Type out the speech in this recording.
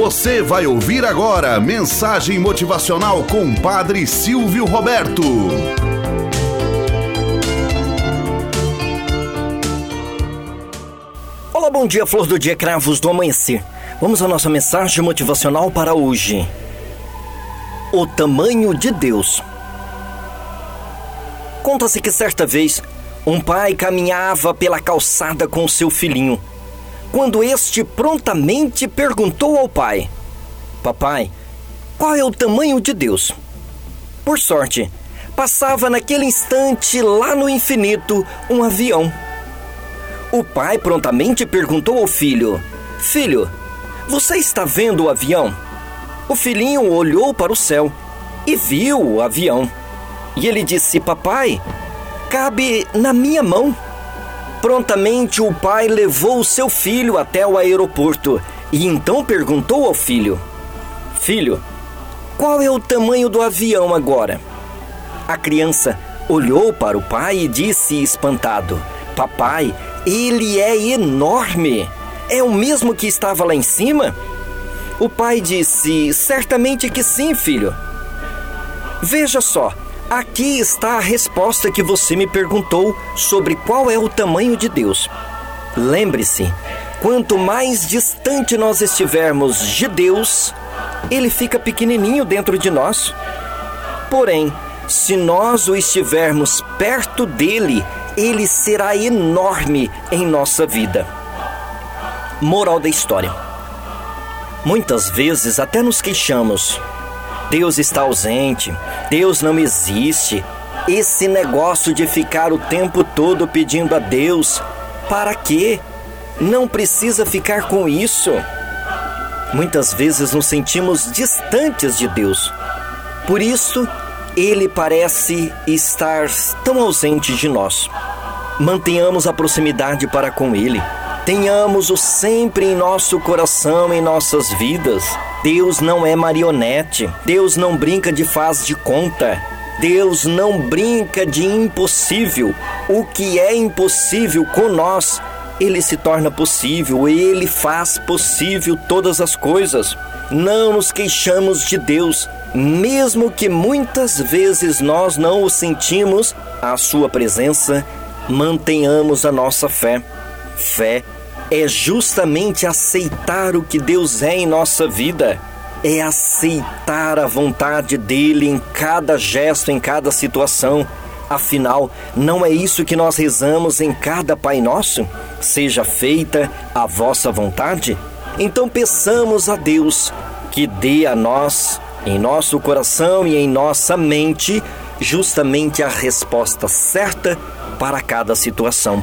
Você vai ouvir agora mensagem motivacional com Padre Silvio Roberto. Olá, bom dia, flor do dia, cravos do amanhecer. Vamos à nossa mensagem motivacional para hoje. O tamanho de Deus. Conta-se que certa vez um pai caminhava pela calçada com seu filhinho quando este prontamente perguntou ao pai: Papai, qual é o tamanho de Deus? Por sorte, passava naquele instante lá no infinito um avião. O pai prontamente perguntou ao filho: Filho, você está vendo o avião? O filhinho olhou para o céu e viu o avião. E ele disse: Papai, cabe na minha mão. Prontamente o pai levou o seu filho até o aeroporto e então perguntou ao filho: Filho, qual é o tamanho do avião agora? A criança olhou para o pai e disse espantado: Papai, ele é enorme! É o mesmo que estava lá em cima? O pai disse: Certamente que sim, filho. Veja só, Aqui está a resposta que você me perguntou sobre qual é o tamanho de Deus. Lembre-se, quanto mais distante nós estivermos de Deus, ele fica pequenininho dentro de nós. Porém, se nós o estivermos perto dele, ele será enorme em nossa vida. Moral da história: Muitas vezes até nos queixamos Deus está ausente, Deus não existe. Esse negócio de ficar o tempo todo pedindo a Deus, para quê? Não precisa ficar com isso. Muitas vezes nos sentimos distantes de Deus. Por isso, ele parece estar tão ausente de nós. Mantenhamos a proximidade para com ele. Tenhamos-o sempre em nosso coração, em nossas vidas. Deus não é marionete. Deus não brinca de faz de conta. Deus não brinca de impossível. O que é impossível com nós, ele se torna possível, ele faz possível todas as coisas. Não nos queixamos de Deus, mesmo que muitas vezes nós não o sentimos, a sua presença, mantenhamos a nossa fé. Fé é justamente aceitar o que Deus é em nossa vida. É aceitar a vontade dele em cada gesto, em cada situação. Afinal, não é isso que nós rezamos em cada Pai Nosso? Seja feita a vossa vontade? Então peçamos a Deus que dê a nós, em nosso coração e em nossa mente, justamente a resposta certa para cada situação.